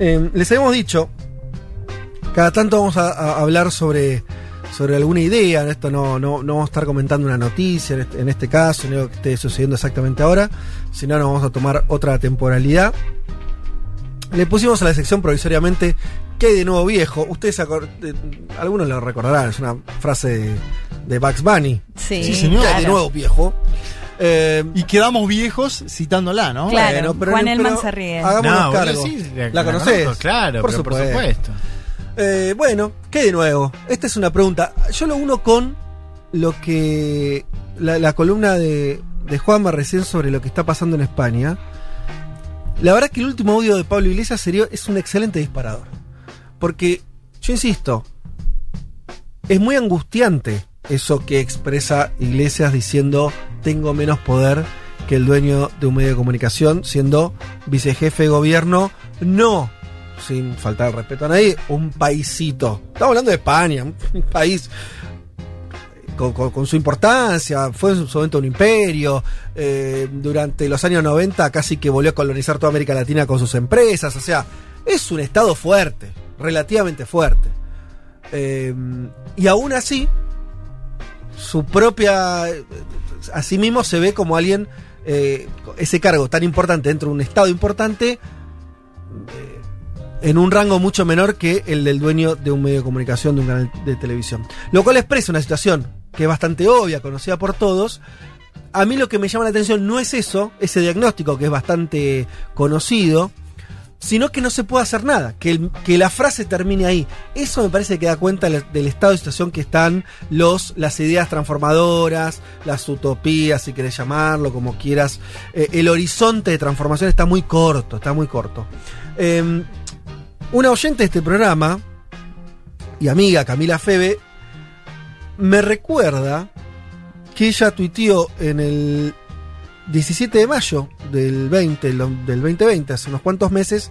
Eh, les habíamos dicho, cada tanto vamos a, a hablar sobre, sobre alguna idea, esto no, no, no vamos a estar comentando una noticia en este, en este caso, no que esté sucediendo exactamente ahora, sino nos vamos a tomar otra temporalidad. Le pusimos a la sección provisoriamente ¿Qué hay de nuevo viejo? Ustedes, eh, algunos lo recordarán, es una frase de, de Bugs Bunny. Sí, Sí, señor. ¿Qué hay de nuevo viejo? Eh, Y quedamos viejos citándola, ¿no? Claro. bueno, pero- Juan Elman se ríe. No, cargo. sí, ¿La conocés? conozco, claro, Por pero por supuesto. supuesto. Eh, bueno, ¿qué de nuevo? Esta es una pregunta. Yo lo uno con lo que. La, la columna de, de Juanma recién sobre lo que está pasando en España. La verdad que el último audio de Pablo Iglesias sería, es un excelente disparador. Porque, yo insisto, es muy angustiante eso que expresa Iglesias diciendo tengo menos poder que el dueño de un medio de comunicación, siendo vicejefe de gobierno, no sin faltar el respeto a nadie, un paisito. Estamos hablando de España, un país con, su importancia, fue en su momento un imperio, eh, durante los años 90 casi que volvió a colonizar toda América Latina con sus empresas, o sea, es un estado fuerte, relativamente fuerte. Eh, y aún así, su propia... Así mismo se ve como alguien, eh, ese cargo tan importante dentro de un estado importante, en un rango mucho menor que el del dueño de un medio de comunicación, de un canal de televisión. Lo cual expresa una situación que es bastante obvia, conocida por todos. A mí lo que me llama la atención no es eso, ese diagnóstico que es bastante conocido, sino que no se puede hacer nada, que, que la frase termine ahí. Eso me parece que da cuenta del, estado de situación que están los, las ideas transformadoras, las utopías, si querés llamarlo, como quieras. Eh, el horizonte de transformación está muy corto, está muy corto. Eh, una oyente de este programa y amiga Camila Febe me recuerda que ella tuiteó en el 17 de mayo del 20, lo- del 2020, hace unos cuantos meses,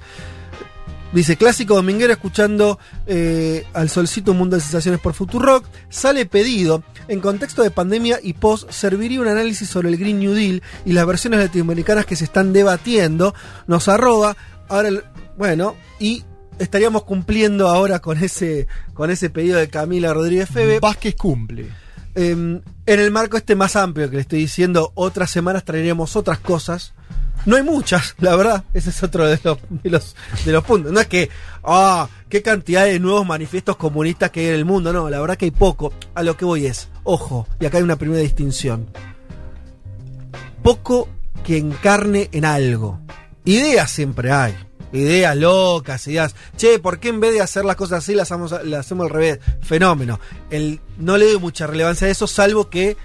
dice clásico dominguero escuchando eh, al solcito un mundo de sensaciones por Futurock, sale pedido, en contexto de pandemia y post, serviría un análisis sobre el Green New Deal y las versiones latinoamericanas que se están debatiendo, nos arroba, ahora, el- bueno, y estaríamos cumpliendo ahora con ese, con ese pedido de Camila Rodríguez Febe. Vázquez cumple. Eh, en el marco este más amplio que le estoy diciendo, otras semanas traeremos otras cosas. No hay muchas, la verdad. Ese es otro de los, de los, de los puntos. No es que, ah, qué cantidad de nuevos manifiestos comunistas que hay en el mundo. No, la verdad que hay poco. A lo que voy es, ojo, y acá hay una primera distinción. Poco que encarne en algo. Ideas siempre hay. Ideas locas, ideas. Che, ¿por qué en vez de hacer las cosas así las hacemos, al revés? Fenómeno. El, no le doy mucha relevancia a eso, salvo que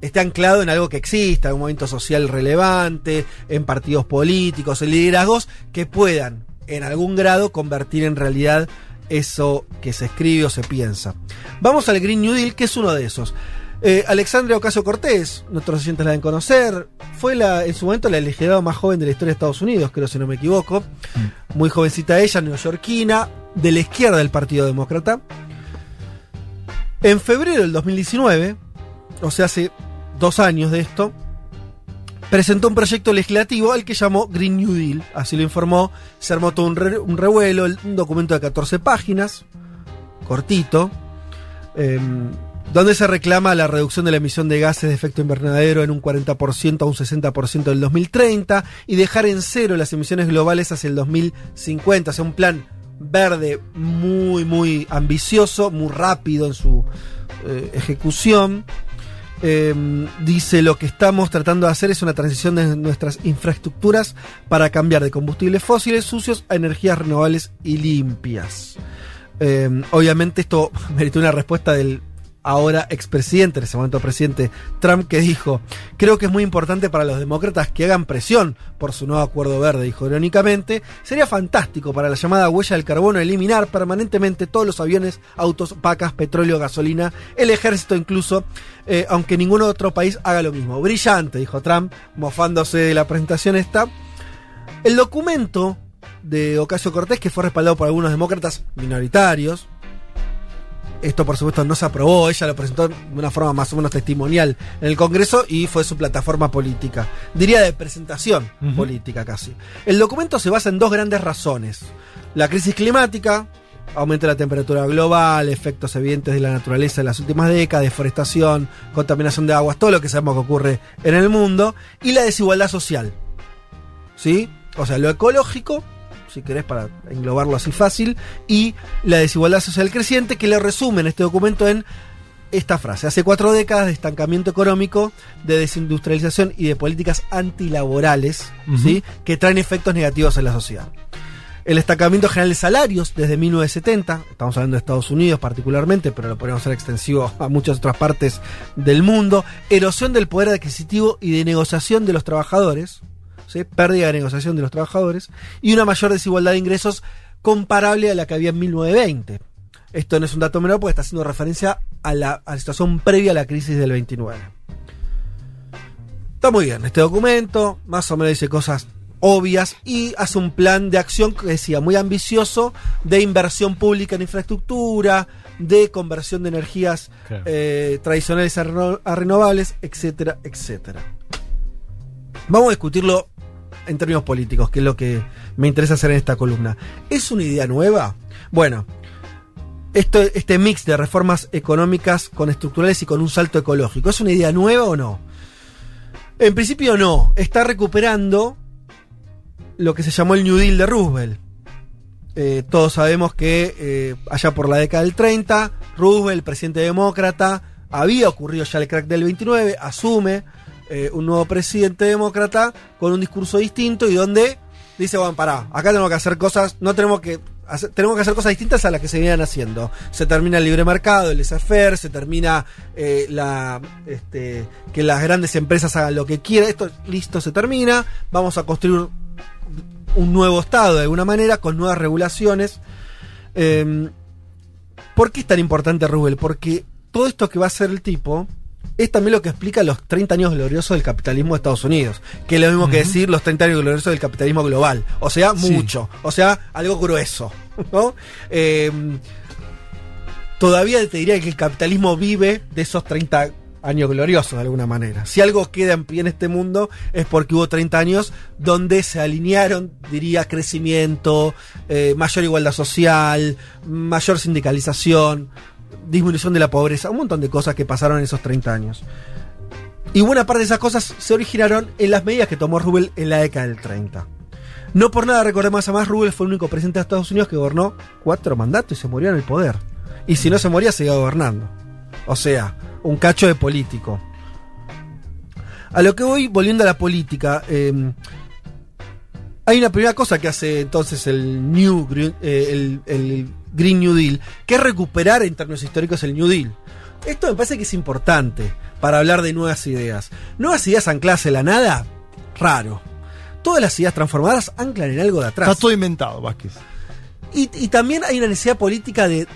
esté anclado en algo que exista, en un movimiento social relevante, en partidos políticos, en liderazgos que puedan, en algún grado, convertir en realidad eso que se escribe o se piensa. Vamos al Green New Deal, que es uno de esos. Eh, Alexandria Ocasio Cortés, nuestros oyentes la deben conocer, fue la, en su momento la legisladora más joven de la historia de Estados Unidos, creo si no me equivoco. Muy jovencita ella, neoyorquina, de la izquierda del Partido Demócrata. En febrero del 2019, o sea, hace dos años de esto, presentó un proyecto legislativo al que llamó Green New Deal. Así lo informó, se armó todo un, re- un revuelo, el- un documento de 14 páginas, cortito, em, donde se reclama la reducción de la emisión de gases de efecto invernadero en un 40% a un 60% del 2030 y dejar en cero las emisiones globales hacia el 2050. O sea, un plan verde muy, muy ambicioso, muy rápido en su eh, ejecución. Eh, dice lo que estamos tratando de hacer es una transición de nuestras infraestructuras para cambiar de combustibles fósiles sucios a energías renovables y limpias. Eh, obviamente esto meritó una respuesta del ahora expresidente, en ese momento presidente Trump, que dijo, creo que es muy importante para los demócratas que hagan presión por su nuevo acuerdo verde, dijo irónicamente, sería fantástico para la llamada huella del carbono eliminar permanentemente todos los aviones, autos, vacas, petróleo, gasolina, el ejército incluso, eh, aunque ningún otro país haga lo mismo. Brillante, dijo Trump, mofándose de la presentación esta. El documento de Ocasio Cortés, que fue respaldado por algunos demócratas minoritarios, esto, por supuesto, no se aprobó. Ella lo presentó de una forma más o menos testimonial en el Congreso y fue su plataforma política. Diría de presentación política casi. El documento se basa en dos grandes razones. La crisis climática, aumento de la temperatura global, efectos evidentes de la naturaleza en las últimas décadas, deforestación, contaminación de aguas, todo lo que sabemos que ocurre en el mundo, y la desigualdad social. ¿Sí? O sea, lo ecológico si querés, para englobarlo así fácil, y la desigualdad social creciente, que le resumen este documento en esta frase. Hace cuatro décadas de estancamiento económico, de desindustrialización y de políticas antilaborales, ¿sí? que traen efectos negativos en la sociedad. El estancamiento general de salarios desde 1970, estamos hablando de Estados Unidos particularmente, pero lo podemos hacer extensivo a muchas otras partes del mundo. Erosión del poder adquisitivo y de negociación de los trabajadores, pérdida de negociación de los trabajadores y una mayor desigualdad de ingresos comparable a la que había en 1920. Esto no es un dato menor porque está haciendo referencia a la, situación previa a la crisis del 29. Está muy bien, este documento más o menos dice cosas obvias y hace un plan de acción que decía muy ambicioso de inversión pública en infraestructura, de conversión de energías eh, tradicionales a, renovables, etcétera, etcétera. Vamos a discutirlo en términos políticos, que es lo que me interesa hacer en esta columna. ¿Es una idea nueva? Bueno, esto, este mix de reformas económicas con estructurales y con un salto ecológico, ¿es una idea nueva o no? En principio no, está recuperando lo que se llamó el New Deal de Roosevelt. Eh, todos sabemos que eh, allá por la década del 30, Roosevelt, presidente demócrata, había ocurrido ya el crack del 29, asume eh, un nuevo presidente demócrata con un discurso distinto y donde dice, bueno, pará, acá tenemos que hacer cosas, no tenemos que hacer, tenemos que hacer cosas distintas a las que se venían haciendo. Se termina el libre mercado, el laissez se termina eh, la este, que las grandes empresas hagan lo que quieran. Esto listo se termina. Vamos a construir un nuevo estado de alguna manera con nuevas regulaciones. Em, ¿Por qué es tan importante Rubel? Porque todo esto que va a hacer el tipo es también lo que explica los 30 años gloriosos del capitalismo de Estados Unidos, que es lo mismo que decir los 30 años gloriosos del capitalismo global. O sea, mucho. O sea, algo grueso. ¿no? Eh, todavía te diría que el capitalismo vive de esos 30 años gloriosos de alguna manera. Si algo queda en pie en este mundo es porque hubo 30 años donde se alinearon, diría, crecimiento, eh, mayor igualdad social, mayor sindicalización, disminución de la pobreza, un montón de cosas que pasaron en esos 30 años. Y buena parte de esas cosas se originaron en las medidas que tomó Rubel en la década del 30. No por nada recordemos a más, Rubel fue el único presidente de Estados Unidos que gobernó cuatro mandatos y se murió en el poder. Y si no se moría, seguía gobernando. O sea, un cacho de político. A lo que voy, volviendo a la política, eh, hay una primera cosa que hace entonces el New eh, el, Green New Deal, que es recuperar en términos históricos el New Deal. Esto me parece que es importante para hablar de nuevas ideas. Nuevas ideas ancladas en la nada, raro. Todas las ideas transformadas anclan en algo de atrás. Está todo inventado, Vázquez. Y, y también hay una necesidad política de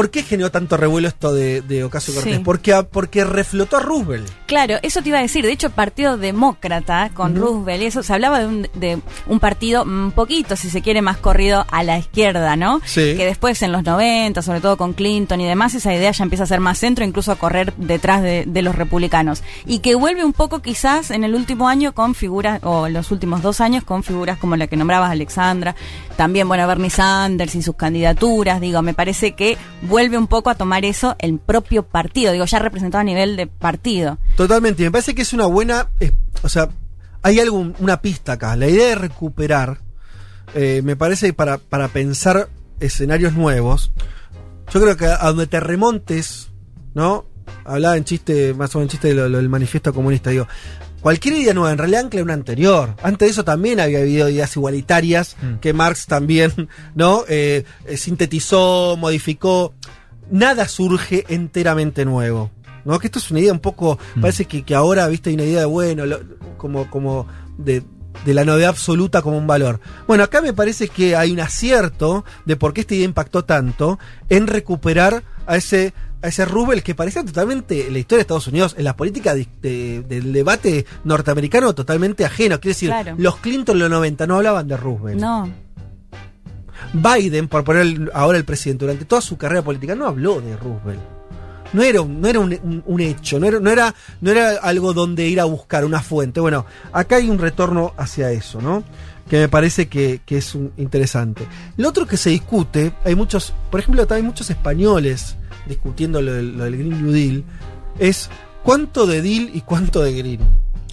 ¿Por qué generó tanto revuelo esto de, Ocasio Cortés? Porque, porque reflotó a Roosevelt. Claro, eso te iba a decir. De hecho, Partido Demócrata con Roosevelt, eso se hablaba de un, de un partido un poquito, si se quiere, más corrido a la izquierda, ¿no? Sí. Que después en los 90, sobre todo con Clinton y demás, esa idea ya empieza a ser más centro, incluso a correr detrás de, de los republicanos. Y que vuelve un poco quizás en el último año con figuras, o en los últimos dos años con figuras como la que nombrabas, Alexandra, también, bueno, Bernie Sanders y sus candidaturas, digo, me parece que vuelve un poco a tomar eso el propio partido, digo, ya representado a nivel de partido. Totalmente, me parece que es una buena, o sea, hay algo, una pista acá, la idea de recuperar, eh, me parece para, para pensar escenarios nuevos, yo creo que a donde te remontes, ¿no? Hablaba en chiste, más o menos en chiste del manifiesto comunista, digo, cualquier idea nueva en realidad ancla una anterior. Antes de eso también había habido ideas igualitarias mm. que Marx también no eh, eh, sintetizó, modificó. nada surge enteramente nuevo. ¿No? Que esto es una idea un poco. Mm. Parece que, que ahora, viste, hay una idea de bueno, lo- como, como de, de la novedad absoluta como un valor. Bueno, acá me parece que hay un acierto de por qué esta idea impactó tanto en recuperar a ese. A ese Roosevelt que parecía totalmente en la historia de Estados Unidos, en la política de- de- del debate norteamericano, totalmente ajeno. Quiere decir, Claro. los Clinton en los 90 no hablaban de Roosevelt. No. Biden, por poner ahora el presidente, durante toda su carrera política no habló de Roosevelt. No era, un, no era un, un- un hecho, no era, no, era, no era algo donde ir a buscar una fuente. Bueno, acá hay un retorno hacia eso, ¿no? Que me parece que, que es un- interesante. Lo otro que se discute, hay muchos, por ejemplo, hay muchos españoles discutiendo lo del, lo del Green New Deal, es cuánto de deal y cuánto de green.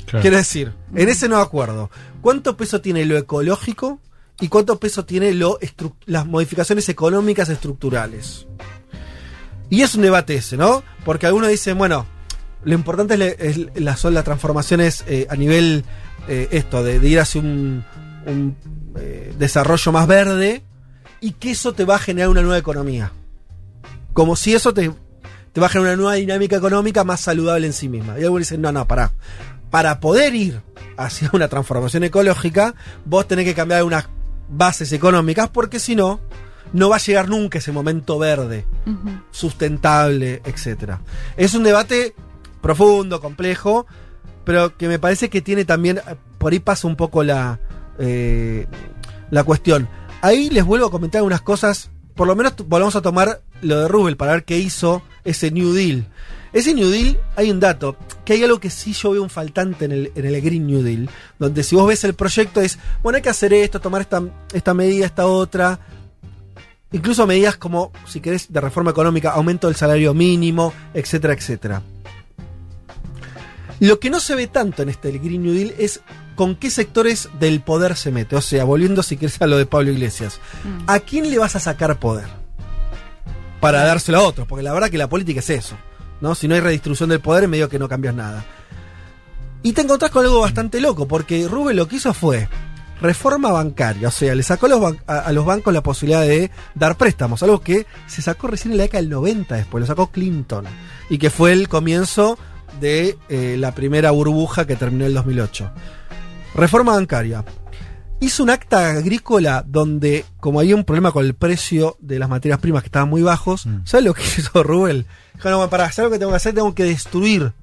Claro. Quiero decir, en ese no acuerdo, ¿cuánto peso tiene lo ecológico y cuánto peso tiene lo las modificaciones económicas estructurales? Y es un debate ese, ¿no? Porque algunos dicen, bueno, lo importante es, le- es la, son las transformaciones eh, a nivel eh, esto, de, de ir hacia un, un, eh, desarrollo más verde y que eso te va a generar una nueva economía. Como si eso te, te va a generar una nueva dinámica económica más saludable en sí misma. Y algunos dicen, no, no, pará. Para poder ir hacia una transformación ecológica, vos tenés que cambiar unas bases económicas porque si no, no va a llegar nunca ese momento verde sustentable, etcétera. Es un debate profundo, complejo, pero que me parece que tiene también, eh, por ahí pasa un poco la, eh, la cuestión. Ahí les vuelvo a comentar unas cosas, por lo menos volvamos a tomar lo de Rubel para ver qué hizo ese New Deal. Ese New Deal, hay un dato, que hay algo que sí yo veo un faltante en el, en el Green New Deal, donde si vos ves el proyecto es, bueno, hay que hacer esto, tomar esta, esta medida, esta otra, Incluso medidas como, si querés, de reforma económica, aumento del salario mínimo, etcétera, etcétera. Lo que no se ve tanto en este Green New Deal es con qué sectores del poder se mete. O sea, volviendo si querés a lo de Pablo Iglesias. Mm. ¿A quién le vas a sacar poder? Para dárselo a otros, porque la verdad que la política es eso. ¿no? Si no hay redistribución del poder, medio que no cambias nada. Y te encontrás con algo bastante loco, porque Rubén lo que hizo fue reforma bancaria, o sea, le sacó a los, bancos la posibilidad de dar préstamos, algo que se sacó recién en la década del 90 después, lo sacó Clinton, y que fue el comienzo de eh, la primera burbuja que terminó en el 2008. Reforma bancaria. Hizo un acta agrícola donde, como había un problema con el precio de las materias primas que estaban muy bajos, Mm. ¿sabes lo que hizo Rubén? Dijo, no, para hacer lo que tengo que hacer, tengo que destruir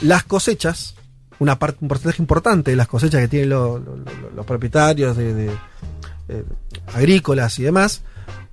las cosechas, una parte, un porcentaje importante de las cosechas que tienen lo- lo- lo- los propietarios de, de, eh, agrícolas y demás,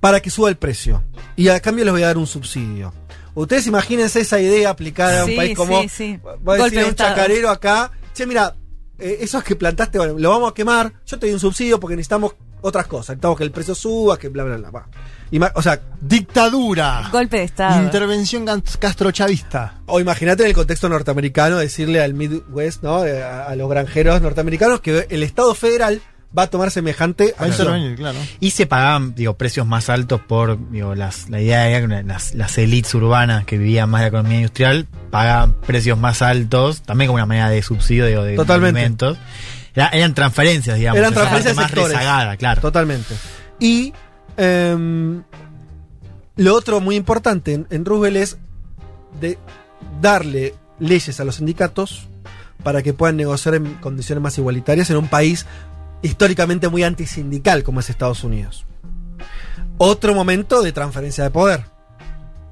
para que suba el precio. Y a cambio les voy a dar un subsidio. Ustedes imagínense esa idea aplicada a un Sí, país como. sí, sí. Va a decir de un chacarero acá. Che, mira, eh, esos que plantaste, bueno, lo vamos a quemar. Yo te doy un subsidio porque necesitamos otras cosas. Necesitamos que el precio suba, que bla, bla, bla. va. Ima- o sea, Dictadura. Golpe de Estado. Intervención castrochavista. O imagínate en el contexto norteamericano decirle al Midwest, ¿no? Eh, A, a los granjeros norteamericanos que el Estado federal va a tomar semejante acción. intervenir, claro. Y se pagaban, digo, precios más altos por, digo, las, la idea era que las, las élites urbanas que vivían más de la economía industrial pagaban precios más altos, también como una manera de subsidio digo, de Totalmente. alimentos. Era- eran transferencias, digamos. Eran transferencias más rezagada, claro. Totalmente. Y em, lo otro muy importante en, en Roosevelt es de darle leyes a los sindicatos para que puedan negociar en condiciones más igualitarias en un país históricamente muy antisindical como es Estados Unidos. Otro momento de transferencia de poder.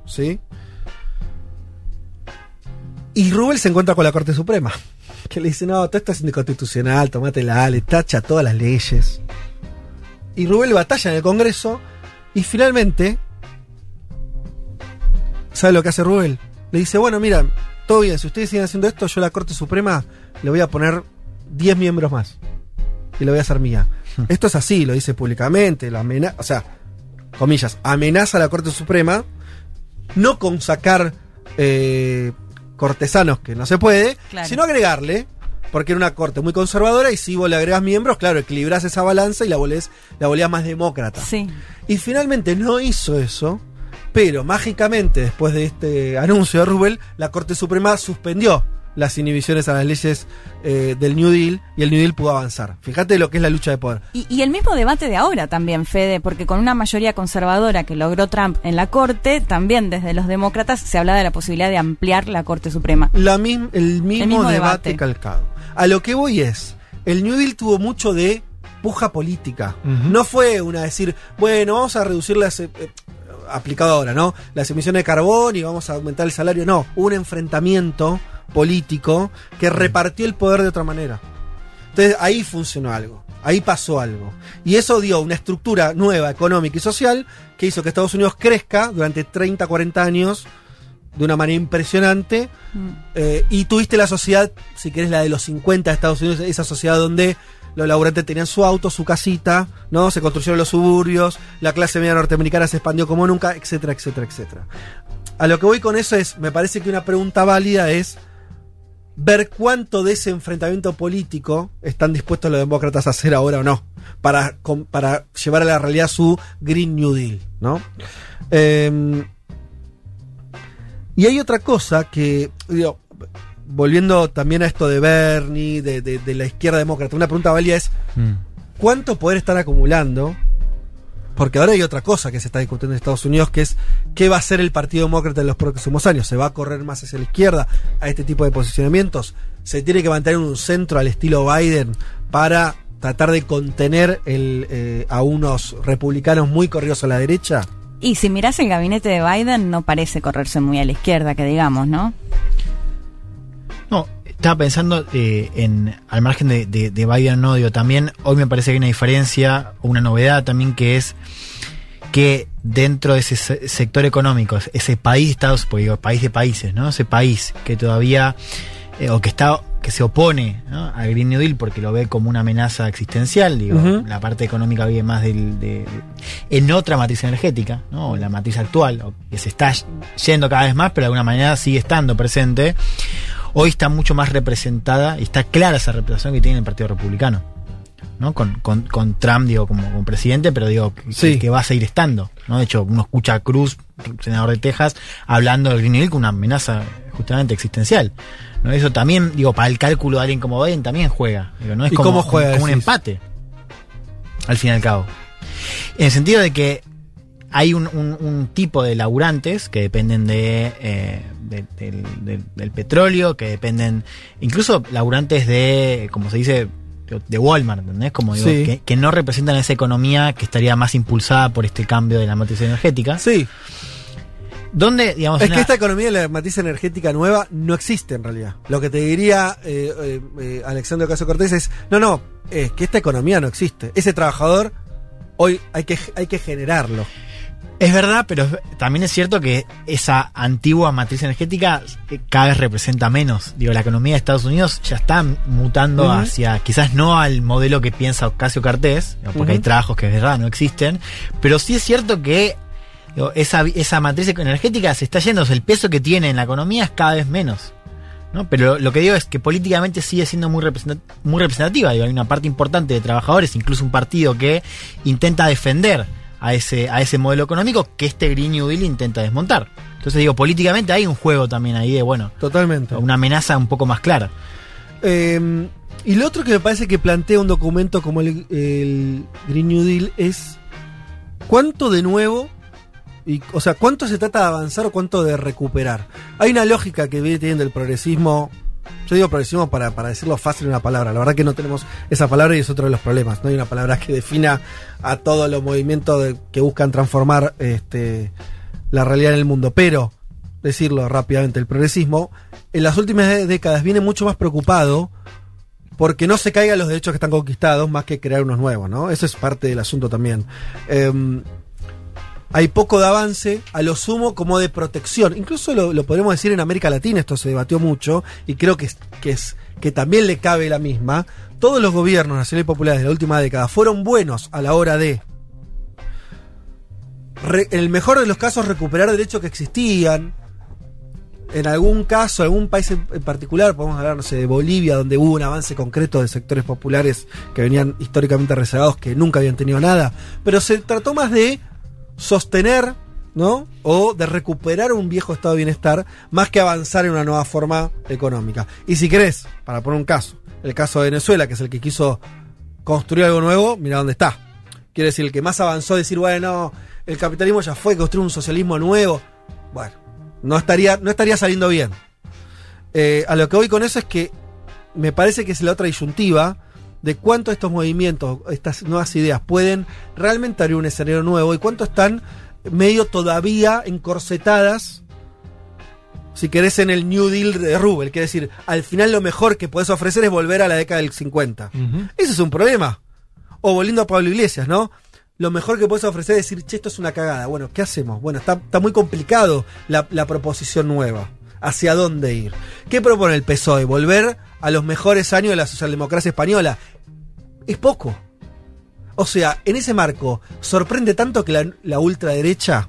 ¿Sí? Y Rubel se encuentra con la Corte Suprema, que le dice, no, todo esto es inconstitucional, tomátela, le tacha todas las leyes. Y Rubel batalla en el Congreso y finalmente, ¿sabe lo que hace Rubel? Le dice, bueno, mira, todo bien, si ustedes siguen haciendo esto, yo a la Corte Suprema le voy a poner 10 miembros más. Y la voy a hacer mía. Esto es así, lo dice públicamente, la amena o sea, comillas, amenaza a la Corte Suprema, no con sacar eh, cortesanos que no se puede, Claro. sino agregarle, porque era una corte muy conservadora y si vos le agregas miembros, claro, equilibrás esa balanza y la volvés, la volvías más demócrata. Sí. Y finalmente no hizo eso, pero mágicamente después de este anuncio de Rubel, la Corte Suprema suspendió las inhibiciones a las leyes eh, del New Deal y el New Deal pudo avanzar. Fíjate lo que es la lucha de poder. Y, y el mismo debate de ahora también, Fede, porque con una mayoría conservadora que logró Trump en la Corte, también desde los demócratas se hablaba de la posibilidad de ampliar la Corte Suprema. La mism- el, mismo mismo debate, debate. calcado. A lo que voy es, el New Deal tuvo mucho de puja política. No fue una decir, bueno, vamos a reducir las... eh, eh, aplicado ahora, ¿no? Las emisiones de carbón y vamos a aumentar el salario. No, hubo un enfrentamiento político que repartió el poder de otra manera. Entonces ahí funcionó algo, ahí pasó algo. Y eso dio una estructura nueva, económica y social, que hizo que Estados Unidos crezca durante 30, 40 años de una manera impresionante. Mm. Eh, y tuviste la sociedad, si querés, la de los 50 de Estados Unidos, esa sociedad donde los laburantes tenían su auto, su casita, ¿no? Se construyeron los suburbios, la clase media norteamericana se expandió como nunca, etcétera, etcétera, etcétera. A lo que voy con eso es, me parece que una pregunta válida es ver cuánto de ese enfrentamiento político están dispuestos los demócratas a hacer ahora o no, para, para llevar a la realidad su Green New Deal, ¿no? Em, y hay otra cosa que, digo, volviendo también a esto de Bernie, de, de- de la izquierda demócrata, una pregunta válida es, Mm. ¿cuánto poder están acumulando? Porque ahora hay otra cosa que se está discutiendo en Estados Unidos, que es qué va a hacer el Partido Demócrata en los próximos años. ¿Se va a correr más hacia la izquierda a este tipo de posicionamientos? ¿Se tiene que mantener un centro al estilo Biden para tratar de contener el, eh, a unos republicanos muy corridos a la derecha? Y si mirás el gabinete de Biden, no parece correrse muy a la izquierda, que digamos, ¿no? No, estaba pensando eh, en, al margen de, de, de Biden, no, digo, también hoy me parece que hay una diferencia, una novedad también que es que dentro de ese se- sector económico, ese país, Estados, digo, país de países, ¿no? Ese país que todavía, eh, o que está, que se opone ¿no? al Green New Deal porque lo ve como una amenaza existencial, digo, la parte económica vive más del, de, de- en otra matriz energética, ¿no? O la matriz actual, o que se está yendo cada vez más, pero de alguna manera sigue estando presente hoy está mucho más representada y está clara esa representación que tiene el Partido Republicano. ¿no? Con, con, con Trump, digo, como, como presidente, pero digo, que, Sí. que va a seguir estando. ¿no? De hecho, uno escucha a Cruz, senador de Texas, hablando del Green New Deal como una amenaza justamente existencial. ¿no? Eso también, digo, para el cálculo de alguien como Biden también juega. Digo, no es ¿Y como, cómo juega, como un empate. Al fin y al cabo. En el sentido de que hay un, un- un tipo de laburantes que dependen de, eh, de- del, del- del petróleo, que dependen, incluso laburantes de, como se dice, de- Walmart, ¿entendés? Como digo, Sí. que, que no representan esa economía que estaría más impulsada por este cambio de la matriz energética. Sí, Donde, digamos, es una- que esta economía de la matriz energética nueva no existe en realidad. Lo que te diría eh, eh, eh, Alexandro Caso Cortés es, no, no, es que esta economía no existe. Ese trabajador hoy hay que, hay que generarlo. Es verdad, pero también es cierto que esa antigua matriz energética eh, cada vez representa menos. Digo, la economía de Estados Unidos ya está mutando hacia, quizás no al modelo que piensa Ocasio Cartés, porque hay trabajos que es verdad no existen, pero sí es cierto que digo, esa, esa matriz energética se está yendo, o sea, el peso que tiene en la economía es cada vez menos. ¿no? Pero lo que digo es que políticamente sigue siendo muy, muy representativa. Digo, hay una parte importante de trabajadores, incluso un partido que intenta defender a ese, a ese modelo económico que este Green New Deal intenta desmontar. Entonces digo, políticamente hay un juego también ahí de, bueno, Totalmente. una amenaza un poco más clara. Eh, y lo otro que me parece que plantea un documento como el, el Green New Deal es cuánto de nuevo, y, o sea, cuánto se trata de avanzar o cuánto de recuperar. Hay una lógica que viene teniendo el progresismo. Yo digo progresismo para, para decirlo fácil en una palabra. La verdad que no tenemos esa palabra y es otro de los problemas. No hay una palabra que defina a todos los movimientos que buscan transformar este, la realidad en el mundo. Pero, decirlo rápidamente, el progresismo en las últimas dé- décadas viene mucho más preocupado porque no se caigan los derechos que están conquistados más que crear unos nuevos, ¿no? Eso es parte del asunto también. Em, hay poco de avance, a lo sumo como de protección. Incluso lo, lo podemos decir en América Latina, esto se debatió mucho, y creo que, que, es, que también le cabe la misma. Todos los gobiernos nacionales y populares de la última década fueron buenos a la hora de, en el mejor de los casos, recuperar derechos que existían. En algún caso, algún país en, en particular, podemos hablar, no sé, de Bolivia, donde hubo un avance concreto de sectores populares que venían históricamente rezagados, que nunca habían tenido nada. Pero se trató más de sostener ¿no? O de recuperar un viejo estado de bienestar más que avanzar en una nueva forma económica. Y si querés, para poner un caso, el caso de Venezuela, que es el que quiso construir algo nuevo, mira dónde está. Quiere decir, el que más avanzó, decir, bueno, el capitalismo ya fue, construir un socialismo nuevo. Bueno, no estaría, no estaría saliendo bien. Eh, a lo que voy con eso es que me parece que es la otra disyuntiva de cuánto estos movimientos, estas nuevas ideas pueden realmente abrir un escenario nuevo y cuánto están medio todavía encorsetadas, si querés, en el New Deal de Rubel. Quiere decir, al final lo mejor que puedes ofrecer es volver a la década del 50. Ese es un problema. O volviendo a Pablo Iglesias, ¿no? Lo mejor que puedes ofrecer es decir, che, esto es una cagada. Bueno, ¿qué hacemos? Bueno, está, está muy complicado la, la proposición nueva. ¿Hacia dónde ir? ¿Qué propone el PSOE? Volver a los mejores años de la socialdemocracia española. Es poco. O sea, en ese marco, sorprende tanto que la, la ultraderecha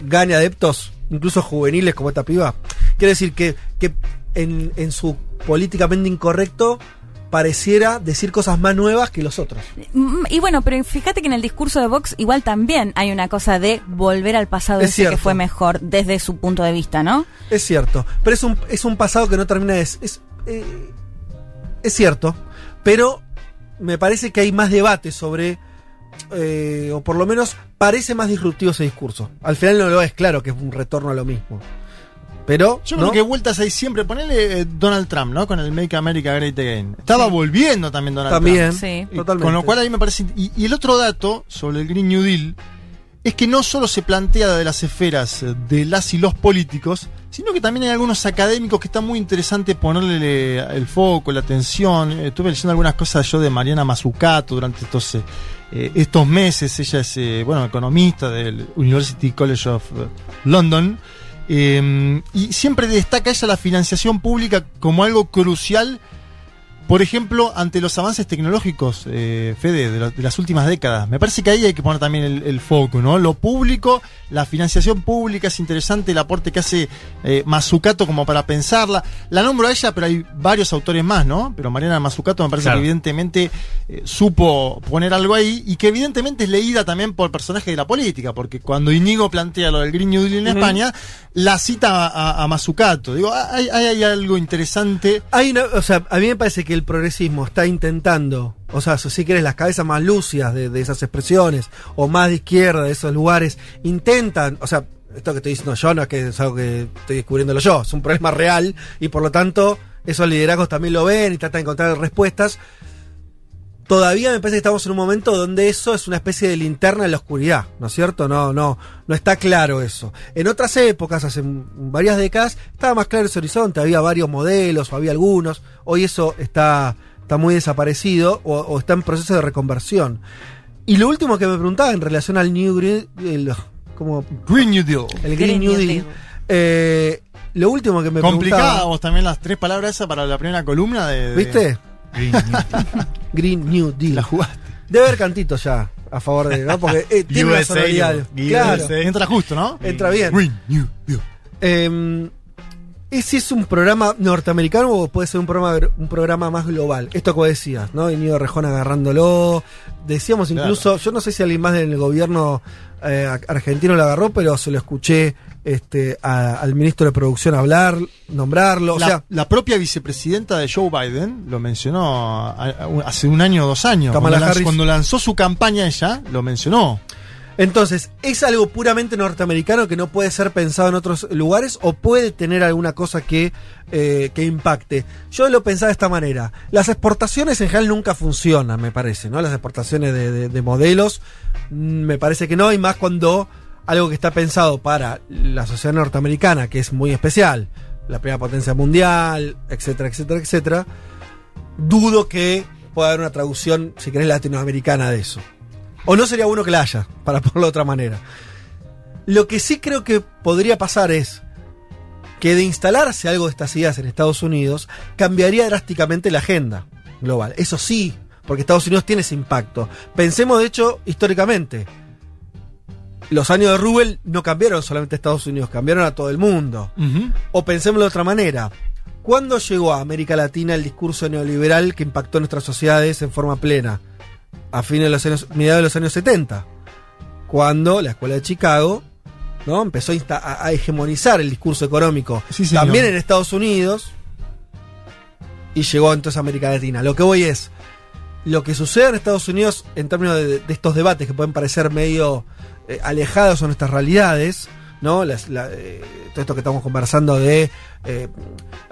gane adeptos, incluso juveniles como esta piba. Quiere decir que, que en, en su políticamente incorrecto pareciera decir cosas más nuevas que los otros. Mm, Y bueno, pero fíjate que en el discurso de Vox igual también hay una cosa de volver al pasado Es ese que fue mejor desde su punto de vista, ¿no? Es cierto, pero es un, es un pasado que no termina de... Es, eh, es cierto, pero me parece que hay más debate sobre... eh, o por lo menos parece más disruptivo ese discurso. Al final no lo es, claro que es un retorno a lo mismo. Pero... Yo ¿no? creo que vueltas hay siempre. Ponele eh, Donald Trump, ¿no? Con el Make America Great Again. Estaba volviendo también Donald También, Trump. Sí. Eh, totalmente. Con lo cual ahí me parece. Y, y el otro dato sobre el Green New Deal es que no solo se plantea de las esferas de las y los políticos, sino que también hay algunos académicos que está muy interesante ponerle el foco, la atención. Eh, Estuve leyendo algunas cosas yo de Mariana Mazzucato durante estos, eh, eh, estos meses. Ella es, bueno, economista del University College of London. Y siempre destaca ella la financiación pública como algo crucial, por ejemplo, ante los avances tecnológicos, eh, Fede, de, la- de las últimas décadas. Me parece que ahí hay que poner también el, el foco, ¿no? Lo público, la financiación pública es interesante, el aporte que hace eh, Mazzucato como para pensarla. La nombro a ella, pero hay varios autores más, ¿no? Pero Mariana Mazzucato me parece Claro. que evidentemente eh, supo poner algo ahí y que evidentemente es leída también por personajes de la política, porque cuando Inigo plantea lo del Green New Deal en España, la cita a, a, a Mazzucato. Digo, hay, hay, hay algo interesante. Hay una, o sea, a mí me parece que el progresismo está intentando, o sea, si quieres, las cabezas más lúcidas de, de esas expresiones, o más de izquierda de esos lugares, intentan, o sea, esto que estoy diciendo yo no es que es algo que estoy descubriéndolo yo, es un problema real, y por lo tanto, esos liderazgos también lo ven y tratan de encontrar respuestas. Todavía me parece que estamos en un momento donde eso es una especie de linterna en la oscuridad, ¿no es cierto? No, no, no está claro eso. En otras épocas, hace varias décadas, estaba más claro ese horizonte, había varios modelos, o había algunos. Hoy eso está, está muy desaparecido o, o está en proceso de reconversión. Y lo último que me preguntaba en relación al New Green, el, como Green New Deal. el Green, New Deal, eh, lo último que me vos también las tres palabras esas para la primera columna de. de- ¿viste? Green New Deal. Green New Deal. La jugaste. Debe haber cantitos ya a favor de, ¿no? Porque eh, tiene una sonoridad. Claro, USA. Entra justo, ¿no? entra bien. Green New Deal. Eh, ¿Ese es un programa norteamericano o puede ser un programa, un programa más global? Esto que decías, ¿no? Venido Rejón agarrándolo. Decíamos incluso, yo no sé si alguien más del gobierno eh, argentino lo agarró, pero se lo escuché este, a- al ministro de Producción hablar, nombrarlo. O la, sea, la propia vicepresidenta de Joe Biden lo mencionó hace un año o dos años. Cuando lanzó su campaña ella, lo mencionó. Entonces, ¿es algo puramente norteamericano que no puede ser pensado en otros lugares o puede tener alguna cosa que, eh, que impacte? Yo lo pensaba de esta manera. Las exportaciones en general nunca funcionan, me parece, ¿no? Las exportaciones de, de- de modelos, mm, me parece que no, y más cuando algo que está pensado para la sociedad norteamericana, que es muy especial, la primera potencia mundial, etcétera, etcétera, etcétera, dudo que pueda haber una traducción, si querés, latinoamericana de eso. O no sería bueno que la haya, para ponerlo de otra manera. Lo que sí creo que podría pasar es que de instalarse algo de estas ideas en Estados Unidos, cambiaría drásticamente la agenda global. Eso sí, porque Estados Unidos tiene ese impacto. Pensemos, de hecho, históricamente. Los años de Rubel no cambiaron solamente a Estados Unidos, cambiaron a todo el mundo. O pensémoslo de otra manera. ¿Cuándo llegó a América Latina el discurso neoliberal que impactó nuestras sociedades en forma plena? A fines de los años, mediados de los años 70. Cuando la escuela de Chicago ¿no? Empezó a, a- a hegemonizar el discurso económico Sí, también en Estados Unidos y llegó entonces a América Latina. Lo que voy es, lo que sucede en Estados Unidos en términos de, de estos debates que pueden parecer medio eh, alejados de nuestras realidades, ¿no? Las- la- eh, todo esto que estamos conversando de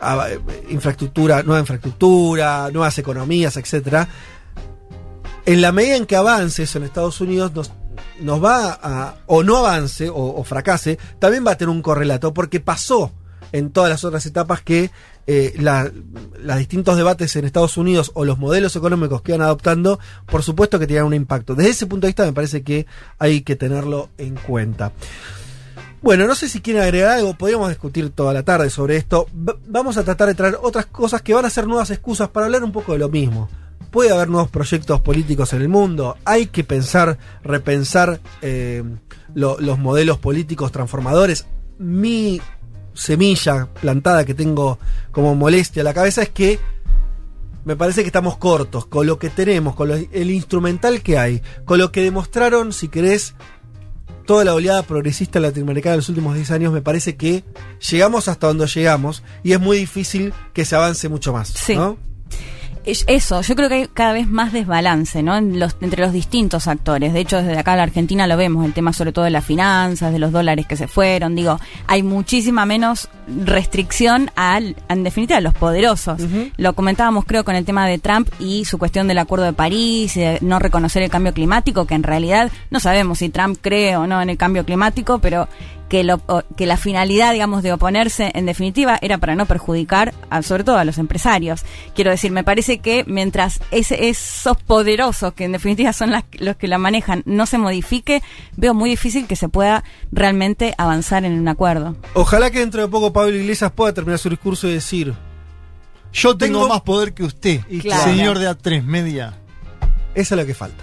a- eh, infraestructura, nueva infraestructura, nuevas economías, etcétera. En la medida en que avance eso en Estados Unidos, nos, nos va a, o no avance, o, fracase, también va a tener un correlato, porque pasó en todas las otras etapas que eh, los distintos debates en Estados Unidos o los modelos económicos que iban adoptando, por supuesto que tenían un impacto. Desde ese punto de vista me parece que hay que tenerlo en cuenta. Bueno, no sé si quieren agregar algo, podríamos discutir toda la tarde sobre esto. Va- vamos a tratar de traer otras cosas que van a ser nuevas excusas para hablar un poco de lo mismo. Puede haber nuevos proyectos políticos en el mundo, hay que pensar, repensar eh, lo- los modelos políticos transformadores. Mi semilla plantada que tengo como molestia a la cabeza es que me parece que estamos cortos con lo que tenemos, con lo- el instrumental que hay, con lo que demostraron, si querés, toda la oleada progresista latinoamericana en los últimos 10 años, me parece que llegamos hasta donde llegamos y es muy difícil que se avance mucho más. Sí. ¿no? Es- Eso, yo creo que hay cada vez más desbalance, ¿no? En los, entre los distintos actores. De hecho, desde acá en la Argentina lo vemos, el tema sobre todo de las finanzas, de los dólares que se fueron. Digo, hay muchísima menos restricción al, en definitiva, a los poderosos. Lo comentábamos, creo, con el tema de Trump y su cuestión del Acuerdo de París y de no reconocer el cambio climático, que en realidad no sabemos si Trump cree o no en el cambio climático, pero que, lo, que la finalidad, digamos, de oponerse, en definitiva, era para no perjudicar, a- sobre todo a los empresarios. Quiero decir, me parece que mientras ese, esos poderosos, que en definitiva son las- los que la manejan, no se modifique, veo muy difícil que se pueda realmente avanzar en un acuerdo. Ojalá que dentro de poco Pablo Iglesias pueda terminar su discurso y decir, Yo tengo, Tengo- más poder que usted, Y Claro. señor de A3 Media. eso es lo que falta.